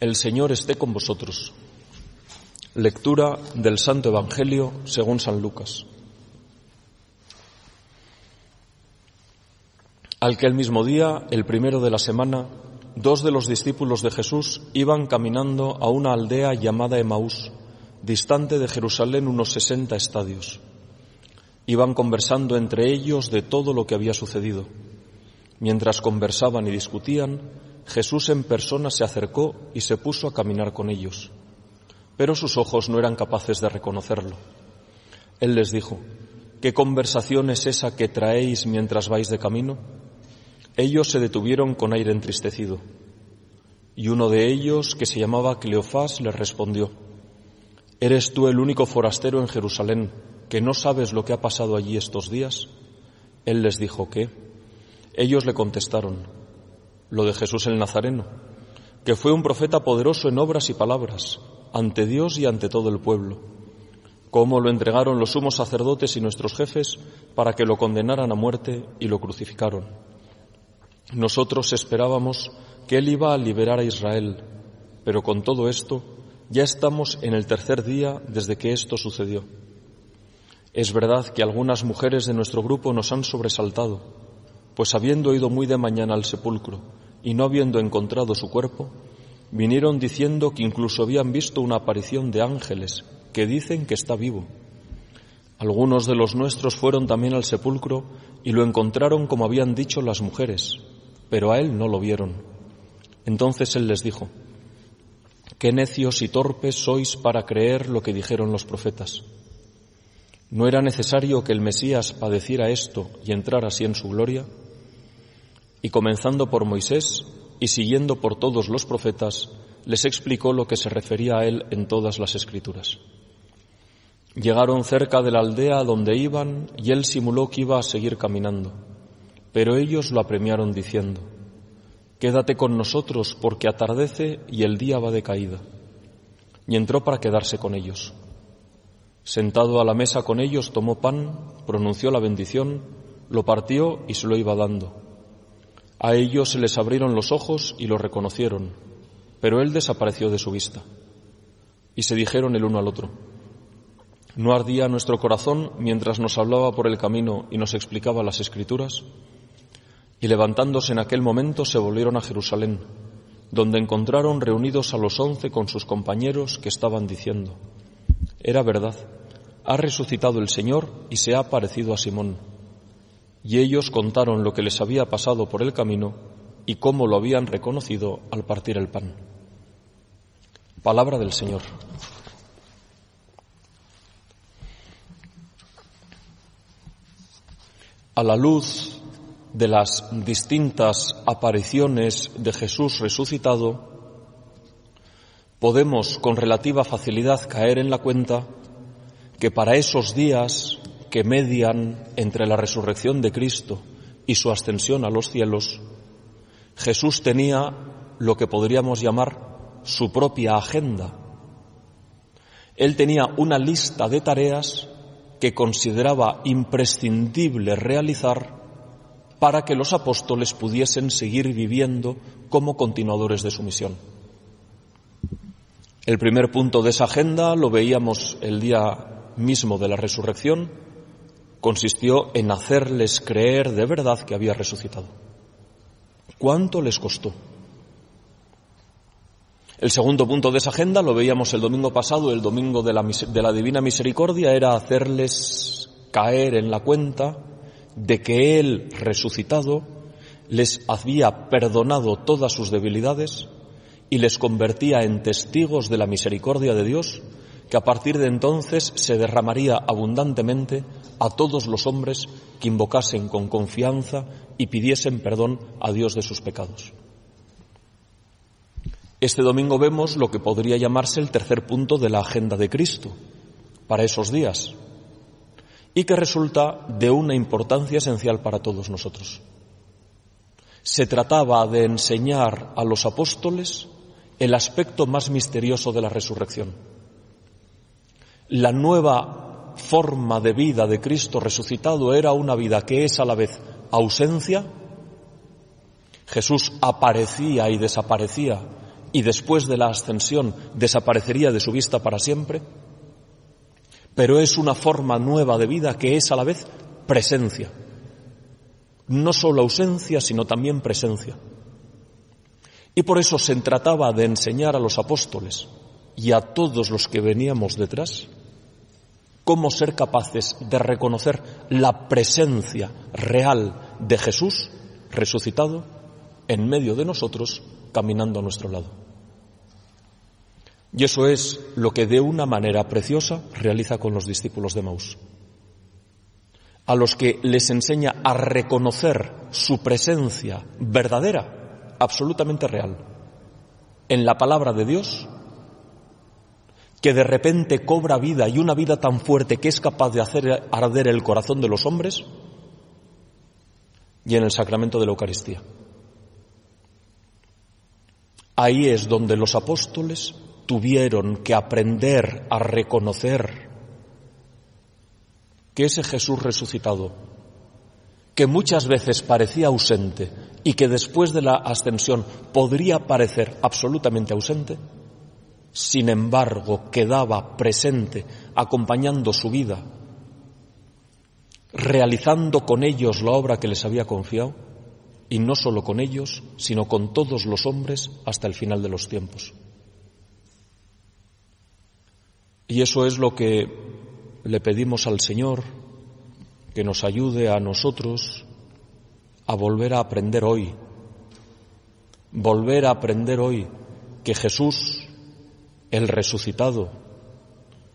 El Señor esté con vosotros. Lectura del Santo Evangelio según San Lucas. Al que el mismo día, el primero de la semana, dos de los discípulos de Jesús iban caminando a una aldea llamada Emaús, distante de Jerusalén unos sesenta estadios. Iban conversando entre ellos de todo lo que había sucedido. Mientras conversaban y discutían, Jesús en persona se acercó y se puso a caminar con ellos, pero sus ojos no eran capaces de reconocerlo. Él les dijo, ¿qué conversación es esa que traéis mientras vais de camino? Ellos se detuvieron con aire entristecido, y uno de ellos, que se llamaba Cleofás, les respondió, ¿Eres tú el único forastero en Jerusalén que no sabes lo que ha pasado allí estos días? Él les dijo, ¿qué? Ellos le contestaron, lo de Jesús el Nazareno, que fue un profeta poderoso en obras y palabras, ante Dios y ante todo el pueblo. Cómo lo entregaron los sumos sacerdotes y nuestros jefes para que lo condenaran a muerte y lo crucificaron. Nosotros esperábamos que Él iba a liberar a Israel, pero con todo esto ya estamos en el tercer día desde que esto sucedió. Es verdad que algunas mujeres de nuestro grupo nos han sobresaltado, pues habiendo ido muy de mañana al sepulcro y no habiendo encontrado su cuerpo, vinieron diciendo que incluso habían visto una aparición de ángeles que dicen que está vivo. Algunos de los nuestros fueron también al sepulcro y lo encontraron como habían dicho las mujeres, pero a él no lo vieron. Entonces él les dijo, Qué necios y torpes sois para creer lo que dijeron los profetas. ¿No era necesario que el Mesías padeciera esto y entrara así en su gloria? Y comenzando por Moisés y siguiendo por todos los profetas, les explicó lo que se refería a él en todas las escrituras. Llegaron cerca de la aldea donde iban y él simuló que iba a seguir caminando, pero ellos lo apremiaron diciendo, Quédate con nosotros porque atardece y el día va de caída. Y entró para quedarse con ellos. Sentado a la mesa con ellos, tomó pan, pronunció la bendición, lo partió y se lo iba dando. A ellos se les abrieron los ojos y lo reconocieron, pero él desapareció de su vista. Y se dijeron el uno al otro, ¿no ardía nuestro corazón mientras nos hablaba por el camino y nos explicaba las escrituras? Y levantándose en aquel momento se volvieron a Jerusalén, donde encontraron reunidos a los once con sus compañeros que estaban diciendo, Era verdad, ha resucitado el Señor y se ha parecido a Simón. Y ellos contaron lo que les había pasado por el camino y cómo lo habían reconocido al partir el pan. Palabra del Señor. A la luz de las distintas apariciones de Jesús resucitado, podemos con relativa facilidad caer en la cuenta que para esos días que median entre la resurrección de Cristo y su ascensión a los cielos, Jesús tenía lo que podríamos llamar su propia agenda. Él tenía una lista de tareas que consideraba imprescindible realizar para que los apóstoles pudiesen seguir viviendo como continuadores de su misión. El primer punto de esa agenda lo veíamos el día mismo de la resurrección, consistió en hacerles creer de verdad que había resucitado. ¿Cuánto les costó? El segundo punto de esa agenda, lo veíamos el domingo pasado, el domingo de la, de la Divina Misericordia, era hacerles caer en la cuenta de que Él resucitado les había perdonado todas sus debilidades y les convertía en testigos de la misericordia de Dios que a partir de entonces se derramaría abundantemente a todos los hombres que invocasen con confianza y pidiesen perdón a Dios de sus pecados. Este domingo vemos lo que podría llamarse el tercer punto de la agenda de Cristo para esos días y que resulta de una importancia esencial para todos nosotros. Se trataba de enseñar a los apóstoles el aspecto más misterioso de la resurrección. La nueva forma de vida de Cristo resucitado era una vida que es a la vez ausencia, Jesús aparecía y desaparecía y después de la ascensión desaparecería de su vista para siempre, pero es una forma nueva de vida que es a la vez presencia. No solo ausencia, sino también presencia. Y por eso se trataba de enseñar a los apóstoles y a todos los que veníamos detrás cómo ser capaces de reconocer la presencia real de Jesús resucitado en medio de nosotros, caminando a nuestro lado. Y eso es lo que de una manera preciosa realiza con los discípulos de Maús, a los que les enseña a reconocer su presencia verdadera, absolutamente real, en la palabra de Dios, que de repente cobra vida y una vida tan fuerte que es capaz de hacer arder el corazón de los hombres, y en el sacramento de la Eucaristía. Ahí es donde los apóstoles tuvieron que aprender a reconocer que ese Jesús resucitado, que muchas veces parecía ausente y que después de la ascensión podría parecer absolutamente ausente, sin embargo quedaba presente acompañando su vida, realizando con ellos la obra que les había confiado, y no solo con ellos, sino con todos los hombres hasta el final de los tiempos. Y eso es lo que le pedimos al Señor, que nos ayude a nosotros a volver a aprender hoy, volver a aprender hoy que Jesús, el resucitado,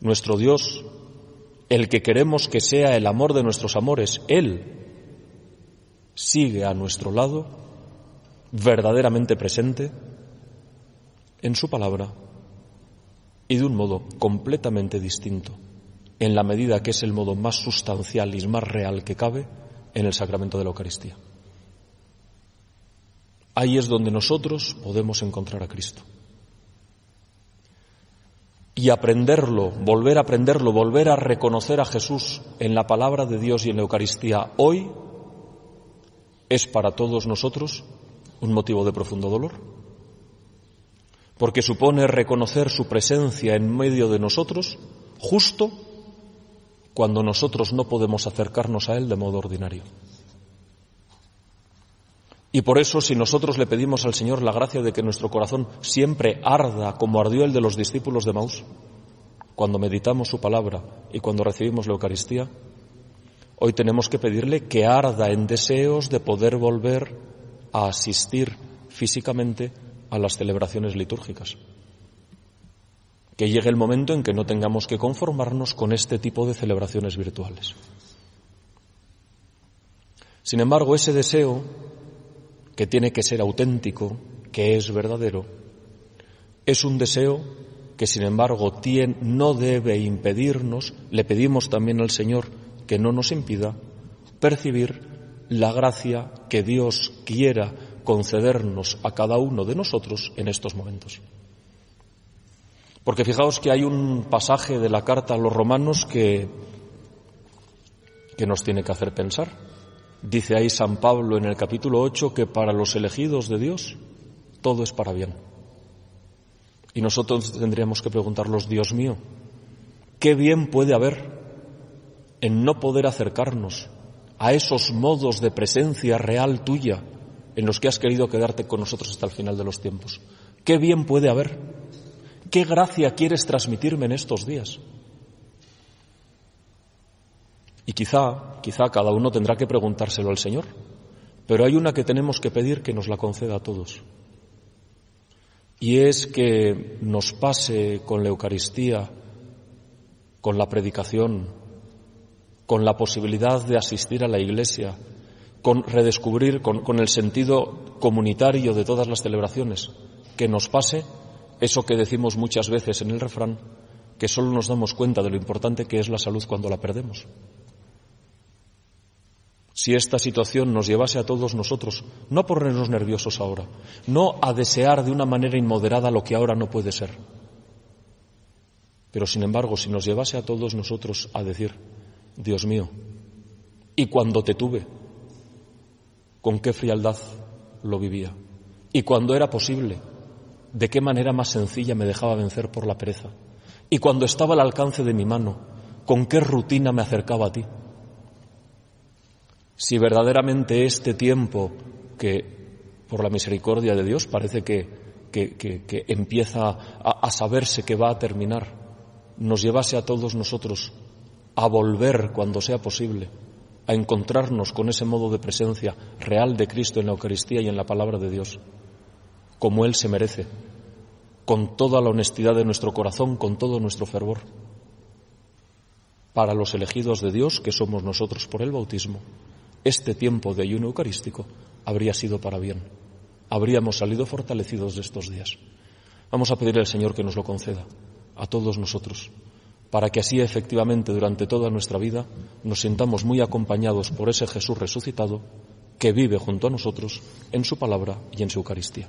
nuestro Dios, el que queremos que sea el amor de nuestros amores, Él sigue a nuestro lado, verdaderamente presente, en su palabra y de un modo completamente distinto, en la medida que es el modo más sustancial y más real que cabe en el sacramento de la Eucaristía. Ahí es donde nosotros podemos encontrar a Cristo. Y aprenderlo, volver a aprenderlo, volver a reconocer a Jesús en la palabra de Dios y en la Eucaristía hoy es para todos nosotros un motivo de profundo dolor porque supone reconocer su presencia en medio de nosotros justo cuando nosotros no podemos acercarnos a Él de modo ordinario. Y por eso, si nosotros le pedimos al Señor la gracia de que nuestro corazón siempre arda como ardió el de los discípulos de Maús, cuando meditamos su palabra y cuando recibimos la Eucaristía, hoy tenemos que pedirle que arda en deseos de poder volver a asistir físicamente a las celebraciones litúrgicas. Que llegue el momento en que no tengamos que conformarnos con este tipo de celebraciones virtuales. Sin embargo, ese deseo, que tiene que ser auténtico, que es verdadero, es un deseo que, sin embargo, no debe impedirnos, le pedimos también al Señor que no nos impida percibir la gracia que Dios quiera concedernos a cada uno de nosotros en estos momentos. Porque fijaos que hay un pasaje de la carta a los romanos que, que nos tiene que hacer pensar. Dice ahí San Pablo en el capítulo 8 que para los elegidos de Dios todo es para bien. Y nosotros tendríamos que preguntarlos, Dios mío, ¿qué bien puede haber en no poder acercarnos a esos modos de presencia real tuya en los que has querido quedarte con nosotros hasta el final de los tiempos. Qué bien puede haber. Qué gracia quieres transmitirme en estos días. Y quizá, quizá cada uno tendrá que preguntárselo al Señor, pero hay una que tenemos que pedir que nos la conceda a todos. Y es que nos pase con la Eucaristía, con la predicación, con la posibilidad de asistir a la Iglesia, con redescubrir, con, el sentido comunitario de todas las celebraciones, que nos pase eso que decimos muchas veces en el refrán, que solo nos damos cuenta de lo importante que es la salud cuando la perdemos. Si esta situación nos llevase a todos nosotros, no a ponernos nerviosos ahora, no a desear de una manera inmoderada lo que ahora no puede ser, pero sin embargo, si nos llevase a todos nosotros a decir, Dios mío, y cuando te tuve, con qué frialdad lo vivía, y cuando era posible, de qué manera más sencilla me dejaba vencer por la pereza, y cuando estaba al alcance de mi mano, con qué rutina me acercaba a ti. Si verdaderamente este tiempo que, por la misericordia de Dios, parece que, que, empieza a, a saberse que va a terminar, nos llevase a todos nosotros a volver cuando sea posible, a encontrarnos con ese modo de presencia real de Cristo en la Eucaristía y en la palabra de Dios, como Él se merece, con toda la honestidad de nuestro corazón, con todo nuestro fervor, para los elegidos de Dios que somos nosotros por el bautismo este tiempo de ayuno eucarístico habría sido para bien. Habríamos salido fortalecidos de estos días. Vamos a pedirle al Señor que nos lo conceda a todos nosotros, para que así efectivamente durante toda nuestra vida nos sintamos muy acompañados por ese Jesús resucitado que vive junto a nosotros en su palabra y en su Eucaristía.